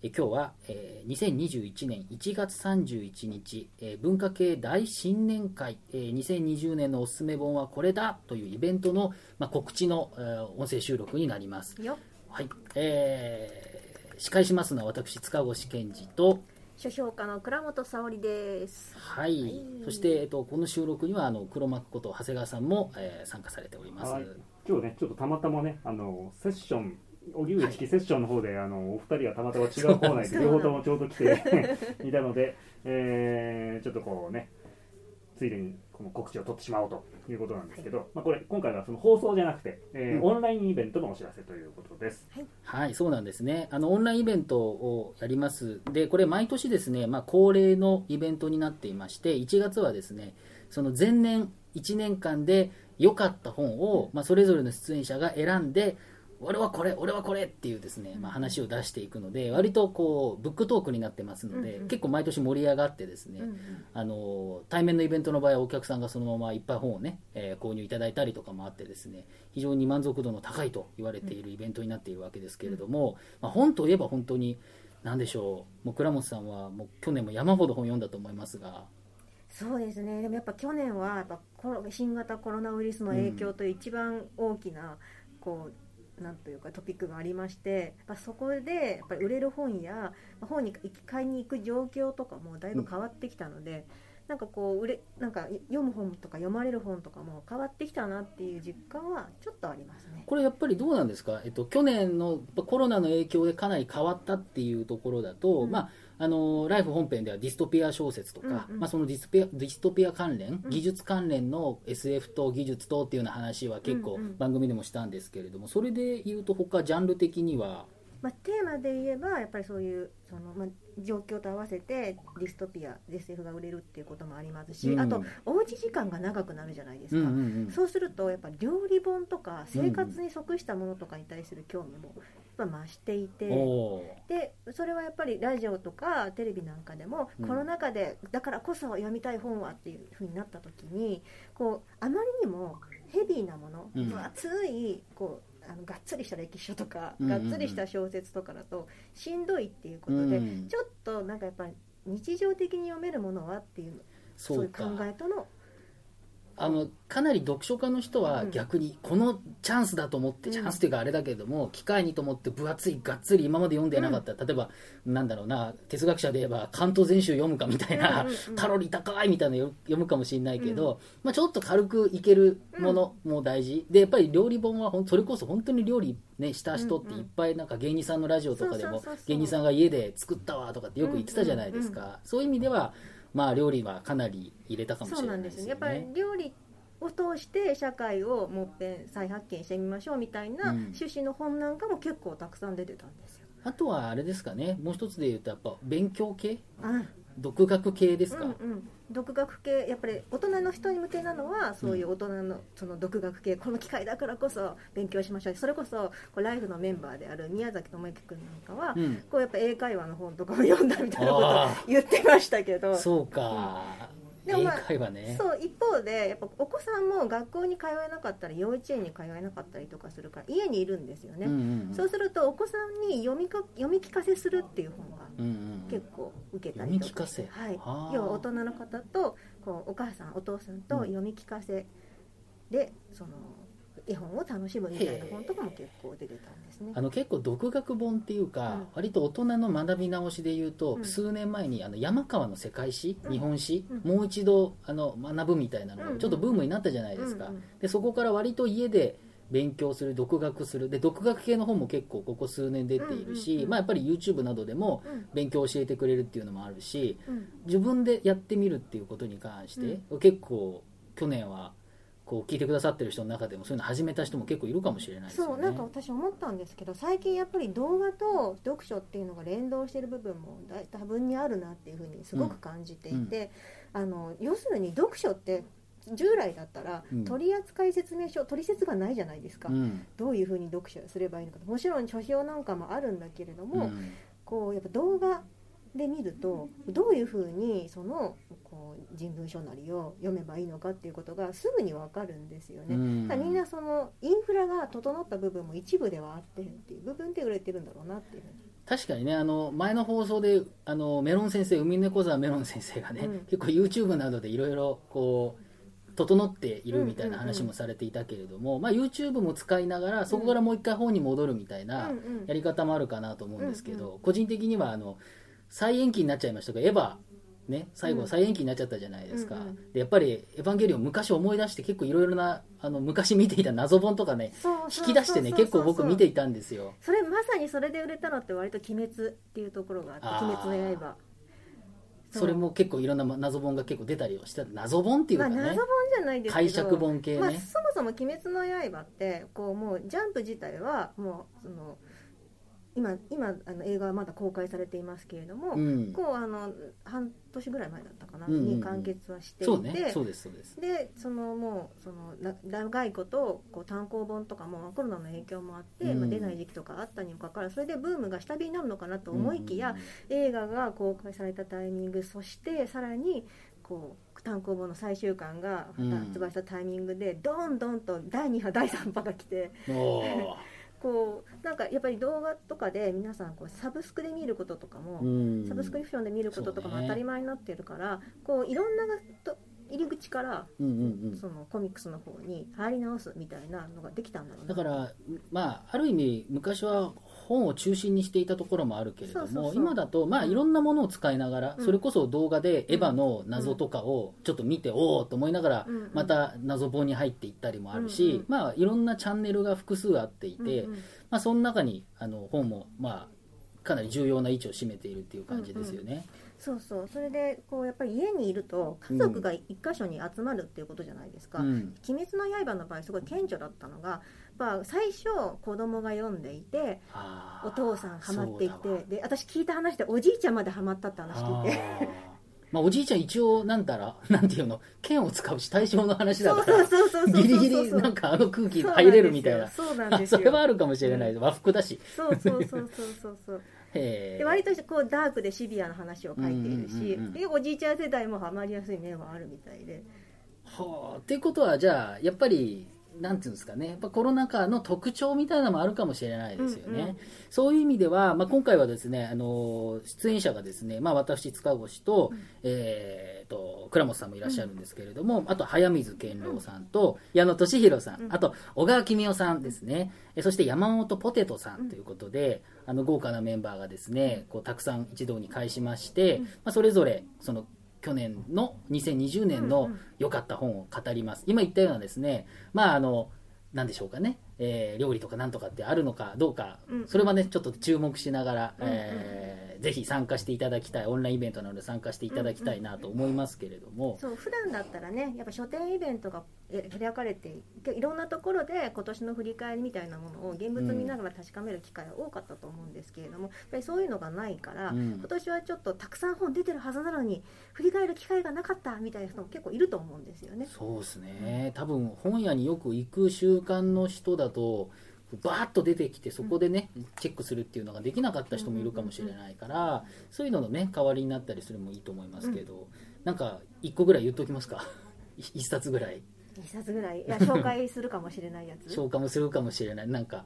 え今日は、えー2021年1月31日、えー文化系大新年会、えー2020年のおすすめ本はこれだというイベントの、まあ、告知の、えー音声収録になります。よはい。えー司会しますのは私塚越健二と書評家の倉本沙織です。はい、そして、えっと、この収録にはあの黒幕こと長谷川さんも、えー参加されております、はい、今日ね、ちょっとたまたまね、あのセッション、荻上チキセッションの方で、あのお二人がたまたま違うコーナーで両方ともちょうど来て いたので、えーちょっとこうね、ついでにこの告知を取ってしまおうということなんですけど、まあ、これ、今回はその放送じゃなくて、えーうんオンラインイベントのお知らせということです。はい、そうなんですね。あの、オンラインイベントをやります。で、これ毎年ですね、まあ、恒例のイベントになっていまして、1月はですね、その前年1年間で良かった本を、まあ、それぞれの出演者が選んで、俺はこれ、俺はこれっていうですね、まあ、話を出していくので、割とこう、ブックトークになってますので、うんうん。結構毎年盛り上がってですね、うんうん。あの対面のイベントの場合はお客さんがそのままいっぱい本をね、えー購入いただいたりとかもあってですね非常に満足度の高いと言われているイベントになっているわけですけれども、まあ、本といえば本当に何でしょうもう倉本さんはもう去年も山ほど本読んだと思いますが。そうですね。でもやっぱ去年はやっぱ新型コロナウイルスの影響と一番大きな、こうなんというかトピックがありましてやっぱそこでやっぱり売れる本や本に買いに行く状況とかもだいぶ変わってきたので、なんかこう売れなんか読む本とか読まれる本とかも変わってきたなっていう実感はちょっとありますね。これやっぱりどうなんですか、えっと、去年のコロナの影響でかなり変わったっていうところだと、うん。まあ、あのライフ本編ではディストピア小説とか、うんうん。まあ、そのディスピアディストピア関連、うん。技術関連の SF と技術とっていうような話は結構番組でもしたんですけれども、それで言うと他ジャンル的にはまあ、テーマで言えばやっぱりそういうその、まあ、状況と合わせてディストピア SF が売れるっていうこともありますし、うん。あとおうち時間が長くなるじゃないですか、うんうんうん。そうするとやっぱ料理本とか生活に即したものとかに対する興味もやっぱ増していて、でそれはやっぱりラジオとかテレビなんかでも、うん。コロナ禍でだからこそ読みたい本はっていうふうになった時にこうあまりにもヘビーなもの、うん。分厚いこうあのがっつりした歴史書とか、うんうんうん。がっつりした小説とかだとしんどいっていうことで、うんちょっとなんかやっぱり日常的に読めるものはっていうそういう考えとのあのかなり読書家の人はうん。逆にこのチャンスだと思って、うん。チャンスというかあれだけれども機会にと思って分厚いがっつり今まで読んでなかった、例えばなんだろうな哲学者で言えば関東全集読むかみたいな、うんうんうん。カロリー高いみたいなのよ読むかもしれないけど、まあ、ちょっと軽くいけるものも大事、でやっぱり料理本はそれこそ本当に料理、ね、した人っていっぱいなんか芸人さんのラジオとかでも芸人さんが家で作ったわとかってよく言ってたじゃないですか、そういう意味ではまあ料理はかなり入れたかもしそうれなでよないんですすねやっぱねり料理を通して社会をもっぺん再発見してみましょうみたいなうん。趣旨の本なんかも結構たくさん出てたんですよ。あとはあれですかね。もう一つで言うとやっぱ勉強系。あ独学系ですか、うんうん、独学系やっぱり大人の人に向けなのはそういう大人のその独学系この機会だからこそ勉強しましょう。それこそこうライフのメンバーである宮崎智之君なんかは、うん。こうやっぱ英会話の本とかも読んだみたいなことをあ言ってましたけど。そうか、英でもまあ会話ね。そう一方でやっぱお子さんも学校に通えなかったり幼稚園に通えなかったりとかするから家にいるんですよね、うんうんうん。そうするとお子さんに読みか読み聞かせするっていう本結構受けたりとか。して、読み聞かせ。はい。はあ、要は大人の方とこうお母さんお父さんと読み聞かせでその絵本を楽しむみたいな本とかも結構出てたんですね。あの結構独学本っていうか、うん。割と大人の学び直しで言うと、うん。数年前にあの山川の世界史、うん。日本史、うん。もう一度あの学ぶみたいなのがちょっとブームになったじゃないですか、でそこから割と家で勉強する独学する。で独学系の本も結構ここ数年出ているし、うんうんうんまあ、やっぱり YouTube などでもうん。勉強教えてくれるっていうのもあるしうん。自分でやってみるっていうことに関して、結構去年はこう聞いてくださってる人の中でもそういうの始めた人も結構いるかもしれないですよね。そうなんか私思ったんですけど最近やっぱり動画と読書っていうのが連動している部分もだ多分にあるなっていうふうにすごく感じていて、あの要するに読書って従来だったらうん。取扱説明書取説がないじゃないですか、うん。どういうふうに読書すればいいのかもちろん書評なんかもあるんだけれども、うん。こうやっぱ動画で見るとどういうふうにそのこう人文書なりを読めばいいのかっていうことがすぐに分かるんですよね。うん。みんなそのインフラが整った部分も一部ではあってっていう部分で売れてるんだろうなっていう。確かにねあの前の放送であのメロン先生海猫沢メロン先生がね、うん。結構 YouTube などでいろいろこう整っているみたいな話もされていたけれども、まあ、YouTube も使いながらそこからもう一回本に戻るみたいなやり方もあるかなと思うんですけど、うん個人的にはあの再延期になっちゃいましたがエヴァね最後うん。再延期になっちゃったじゃないですか、うんうん。でやっぱり「エヴァンゲリオン」昔思い出して結構いろいろなあの昔見ていた謎本とかね引き出してね結構僕見ていたんですよ。それまさにそれで売れたのって割と「鬼滅」っていうところがあってあー「鬼滅の刃」それも結構いろんな謎本が結構出たりをして謎本っていうかね、まあ謎本じゃないですけど解釈本系ね、まあ、そもそも「鬼滅の刃」ってこうもうジャンプ自体はもうその今今あの映画はまだ公開されていますけれども、うん、こうあの半年ぐらい前だったかな、うんうんうん。に完結はしていてそうね。そうですそうです。でそのもうそのな長いことこう単行本とかもコロナの影響もあって、うん。まあ、出ない時期とかあったにもかかわらずそれでブームが下火になるのかなと思いきや、映画が公開されたタイミングそしてさらにこう単行本の最終巻がうん発売したタイミングで、どんどんと第2波第3波が来てこうなんかやっぱり動画とかで皆さんこうサブスクで見ることとかも、うん。サブスクリプションで見ることとかも当たり前になってるから、こういろんなと入り口からうんうんうん。そのコミックスの方に入り直すみたいなのができたんだろうな。だからまあある意味昔は本を中心にしていたところもあるけれども今だとまあいろんなものを使いながら、うん。それこそ動画でエヴァの謎とかをちょっと見て、おおと思いながらまた謎本に入っていったりもあるし、うん。うん。まあいろんなチャンネルが複数あっていて、うんうん。まあ、その中にあの本もまあかなり重要な位置を占めているっていう感じですよね。そうそう。それでこうやっぱり家にいると家族が一箇所に集まるっていうことじゃないですか「うん。鬼滅の刃」の場合すごい顕著だったのがぱ最初子供が読んでいてお父さんハマっていてで私聞いた話でおじいちゃんまでハマったって話聞いて。まあ、おじいちゃん一応なんたら なんていうの剣を使うし対象の話だからギリギリなんかあの空気入れるみたいな。そうなんあですよ。それはあるかもしれないです和服だし。そうそうそうそうそうそう。で割とこうダークでシビアな話を書いているし、うんうんうんうん。でおじいちゃん世代もハマりやすい面はあるみたいで。はあ。っていうことはじゃあやっぱりなんていうんですかね。やっぱコロナ禍の特徴みたいなのもあるかもしれないですよね、うんうん。そういう意味では、まあ、今回はですねあの出演者がですね、まあ、私塚越と,、えー、と倉本さんもいらっしゃるんですけれども、あと早水健郎さんと矢野俊弘さん、うん。あと小川公夫さんですね、えそして山本ポテトさんということで、あの豪華なメンバーがですねこうたくさん一堂に会しまして、まあ、それぞれその去年の2020年の良かった本を語ります。今言ったようなですねまああの何でしょうかね、えー料理とかなんとかってあるのかどうか、うんそれはねちょっと注目しながら、えーぜひ参加していただきたいオンラインイベントなので参加していただきたいなと思いますけれども、そう普段だったらねやっぱ書店イベントがえ開かれていていろんなところで今年の振り返りみたいなものを現物見ながら確かめる機会は多かったと思うんですけれども、やっぱりそういうのがないから、うん。今年はちょっとたくさん本出てるはずなのに振り返る機会がなかったみたいな人も結構いると思うんですよね。そうですね。多分本屋によく行く習慣の人だとバーッと出てきてそこでね、チェックするっていうのができなかった人もいるかもしれないから、そういうののね代わりになったりするのもいいと思いますけど、なんか一個ぐらい言っときますか？一冊ぐらい。一冊ぐらい？いや紹介するかもしれないやつ？消化もするかもしれない。なんか。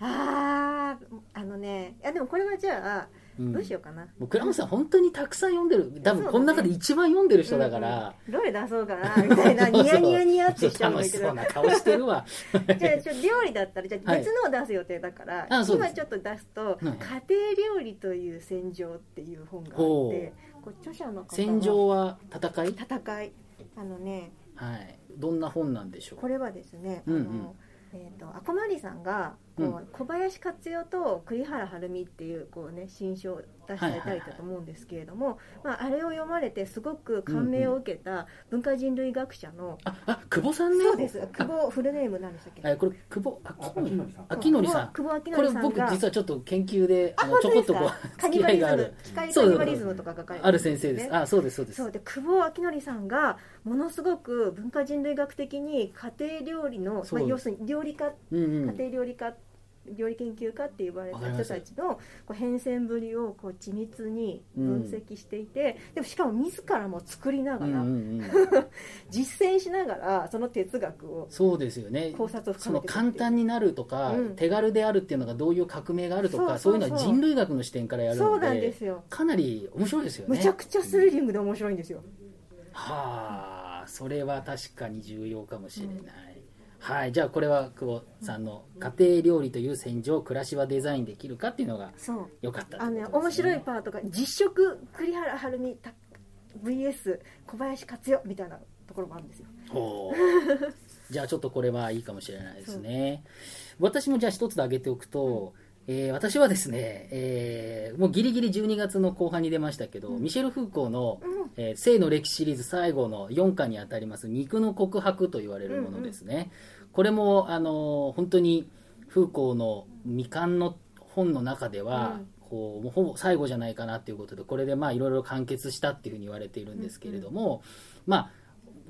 あーあのねいやでもこれはじゃあうん。どうしようかな、もう倉本さん本当にたくさん読んでる。多分この中で一番読んでる人だから、うんうん。どれ出そうかな。みたいな ニヤニヤニヤってしちゃうん楽しそうな顔してるわ。じゃあちょ料理だったらじゃあはい。別のを出す予定だから、あそうです。今ちょっと出すとはい「家庭料理という戦場」っていう本があってほこう著者の戦場は戦い？戦い。あのねはい。どんな本なんでしょう？これはですね、うんうん。あのえー、と赤マリさんがこう小林克代と栗原はるみっていうこう、ね、新書を出されたりだと思うんですけれども、まあ、あれを読まれてすごく感銘を受けた文化人類学者の、ああ久保さんね。そうです。久保フルネームなんでしたっけえこれ久保ああ秋典さん。秋典さん。久保秋これ典さんが僕実はちょっと研究であのちょこっとこう か付き合いがある。機械カニバリズムとか書かれてある先生ですあそうですそうです。そう。で久保明則さんがものすごく文化人類学的に家庭料理の、まあ、要するに料理家うんうん。家庭料理家料理研究家って言われた人たちのこう変遷ぶりをこう緻密に分析していて、でもしかも自らも作りながら、うんうんうん 実践しながらその哲学をそうですよね。考察を深めて簡単になるとか、うん。手軽であるっていうのがどういう革命があるとかそういうのは人類学の視点からやるのでそうなんですよ。かなり面白いですよね。むちゃくちゃスリリングで面白いんですよ、はあそれは確かに重要かもしれない、はいじゃあこれは久保さんの家庭料理という戦場暮らしはデザインできるかっていうのがそう。良かったってあの面白いパートが実食栗原はるみた VS 小林克代みたいなところもあるんですよ。ほう。じゃあちょっとこれはいいかもしれないですね。私もじゃあ一つで挙げておくと、えー私はですね、えーもうギリギリ12月の後半に出ましたけど、ミシェル・フーコーの、えー性の歴史シリーズ最後の4巻にあたります肉の告白と言われるものですね、これも、あのー本当にフーコーの未完の本の中では、こうもうほぼ最後じゃないかなっていうことでこれでまあいろいろ完結したっていうふうに言われているんですけれども、まあ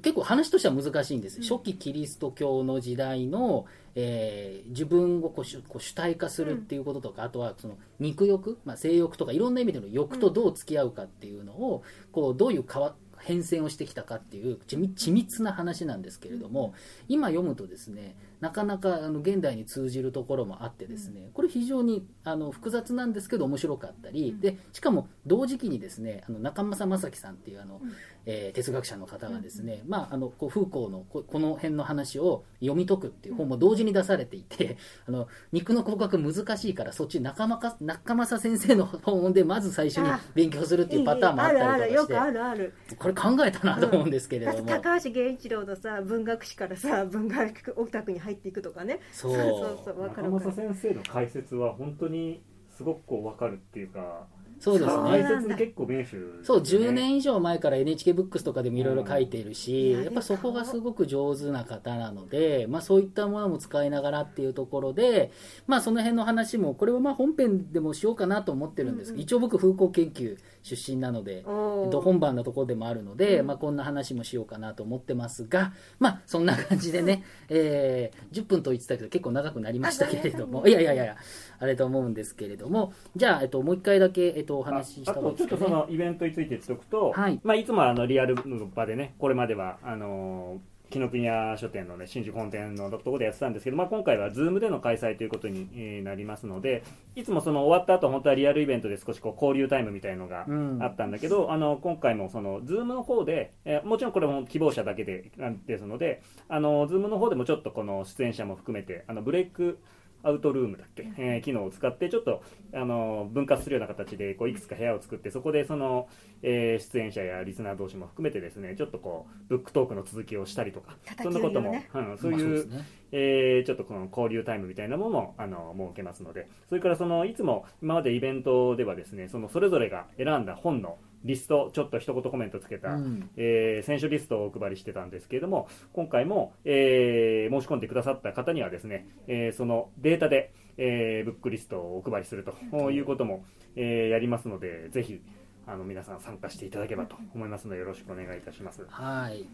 結構話としては難しいんです、初期キリスト教の時代の、えー自分をこう主こう主体化するっていうこととか、あとはその肉欲、まあ、性欲とかいろんな意味での欲とどう付き合うかっていうのを、こうどういう変わ変遷をしてきたかっていう緻密な話なんですけれども、今読むとですねなかなかあの現代に通じるところもあってですねこれ非常にあの複雑なんですけど面白かったり、でしかも同時期にですねあの中正正樹さんっていうあの、えー哲学者の方がですね、まあ、あのこうフーコーのここの辺の話を読み解くっていう本も同時に出されていて、あの肉の告白難しいからそっち中間中正先生の本でまず最初に勉強するっていうパターンもあったりとかしてるあるこれ考えたなと思うんですけれども、高橋源一郎のさ文学史からさ文学オタクに入っていくとかね。そう。そうそうわか中るわかる。正先生の解説は本当にすごくこう分かるっていうかそうですね。解説に結構名手ですよね。そう10年以上前から NHK ブックスとかでもいろいろ書いているし、うん。やっぱそこがすごく上手な方なので、まあ、そういったものも使いながらっていうところで、まあ、その辺の話もこれはまあ本編でもしようかなと思ってるんです。けど、一応僕風光研究出身なのでど本番のところでもあるので、まあ、こんな話もしようかなと思ってますが、まあ、そんな感じでね、えー10分と言ってたけど結構長くなりましたけれども。あいやいやいやいやあれと思うんですけれどもじゃあ、えっと、もう一回だけ、えっと、お話ししたあ方がいいですかね。とちょっとそのイベントについて言っておくと、はい。まあ、いつもあのリアルの場でねこれまではあの紀ノ国屋書店の、ね、新宿本店のところでやってたんですけど、まあ、今回は Zoom での開催ということにえーなりますのでいつもその終わった後本当はリアルイベントで少しこう交流タイムみたいのがうん。あったんだけど、あの今回もその Zoom の方で、えーもちろんこれも希望者だけでですのであの Zoom の方でもちょっとこの出演者も含めてあのブレイクアウトルームだっけ、えー機能を使ってちょっとあの分割するような形でこういくつか部屋を作ってそこでその、えー出演者やリスナー同士も含めてですねちょっとこうブックトークの続きをしたりとかそんなことも、うん、そうまあいうですね。えーちょっとこの交流タイムみたいなものもあの設けますのでそれからそのいつも今までイベントではですねそのそれぞれが選んだ本のリストちょっと一言コメントつけた、うんえー選手リストをお配りしてたんですけれども今回も、えー申し込んでくださった方にはですね、えーそのデータで、えーブックリストをお配りするということも、えーやりますのでぜひあの皆さん参加していただければと思いますのでよろしくお願いいたします。はい。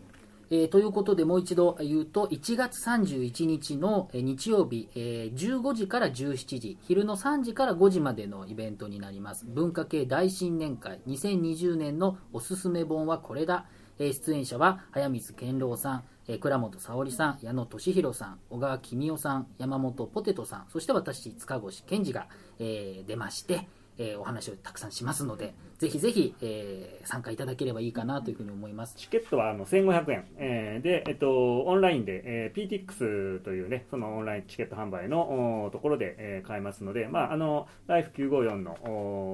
えーということで、もう一度言うと、1月31日の日曜日、えー15時から17時、昼の3時から5時までのイベントになります。文化系大新年会2020年のおすすめ本はこれだ。えー出演者は、早水健郎さん、え倉本沙織さん、矢野俊弘さん、小川公夫さん、山本ポテトさん、そして私、塚越健二が、え出まして、えーお話をたくさんしますので、ぜひぜひ、えー参加いただければいいかなというふうに思います。チケットはあの1500円、えーで、えっと、オンラインで、えー PTX というね、そのオンラインチケット販売のおところで、えー買えますので、まあ、あの、Life954 の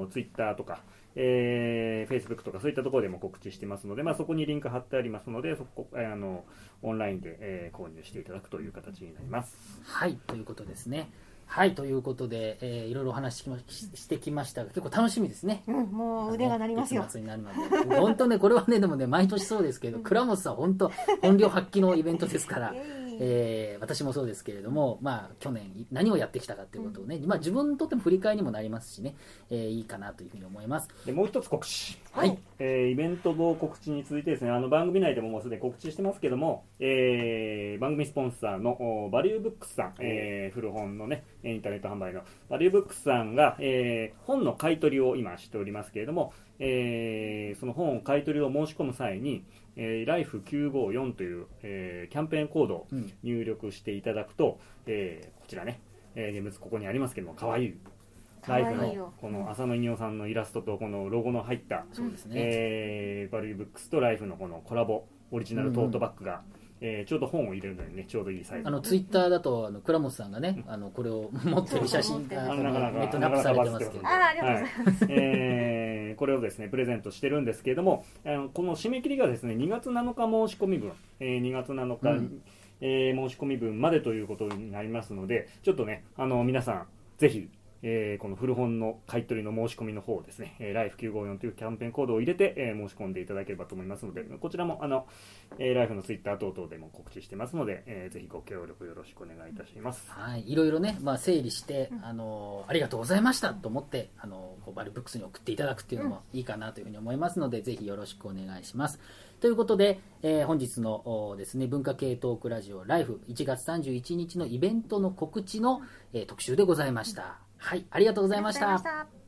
お Twitter とか、えー Facebook とかそういったところでも告知してますので、まあ、そこにリンク貼ってありますので、そこ、えーあの、オンラインで、えー購入していただくという形になります。はい、ということですね。はいということで、えーいろいろお話ししまししてきましたが結構楽しみですね。うん、もう腕が鳴りますよ。月。末になるまで本当ねこれはねでもね毎年そうですけど倉本さん本当本領発揮のイベントですから えー私もそうですけれども、まあ、去年何をやってきたかということをね、まあ、自分にとっても振り返りにもなりますしね、えーいいかなというふうに思います。でもう一つ告知。はい。えーイベントの告知に続いてですねあの番組内でももうすでに告知してますけども、えー番組スポンサーのおバリューブックスさん、えー古本のねインターネット販売のバリューブックスさんが、えー本の買い取りを今しておりますけれども、えーその本を買い取りを申し込む際に、えー、LIFE954 という、えーキャンペーンコードをうん。入力していただくと、えーこちらね、えー現物ここにありますけども可愛い。ライフのこの浅野稲夫さんのイラストとこのロゴの入ったそうですね、えーバリューブックスとライフのこのコラボオリジナルトートバッグが、えーちょうど本を入れるのにねちょうどいいサイズ。あのツイッターだとあの倉本さんがねあのこれを持ってる写真があのなかなかネットにアップされてますけど。あーありがとうございます。はい。えーこれをですねプレゼントしてるんですけれどもあのこの締め切りがですね2月7日申し込み分、えー2月7日、うん。えー申し込み分までということになりますのでちょっとねあの皆さんぜひえーこの古本の買い取りの申し込みの方をですね、えー、LIFE954 というキャンペーンコードを入れて、えー申し込んでいただければと思いますので、こちらもあの、えー、ライフのツイッター等々でも告知してますので、えーぜひご協力よろしくお願いいたします。はい、いろいろね、まあ、整理して、あのありがとうございましたと思ってあのこうバルブックスに送っていただくっていうのもいいかなというふうに思いますので、ぜひよろしくお願いします。ということで、えー本日のおですね文化系トークラジオライフ1月31日のイベントの告知の、えー特集でございました。はい、ありがとうございました。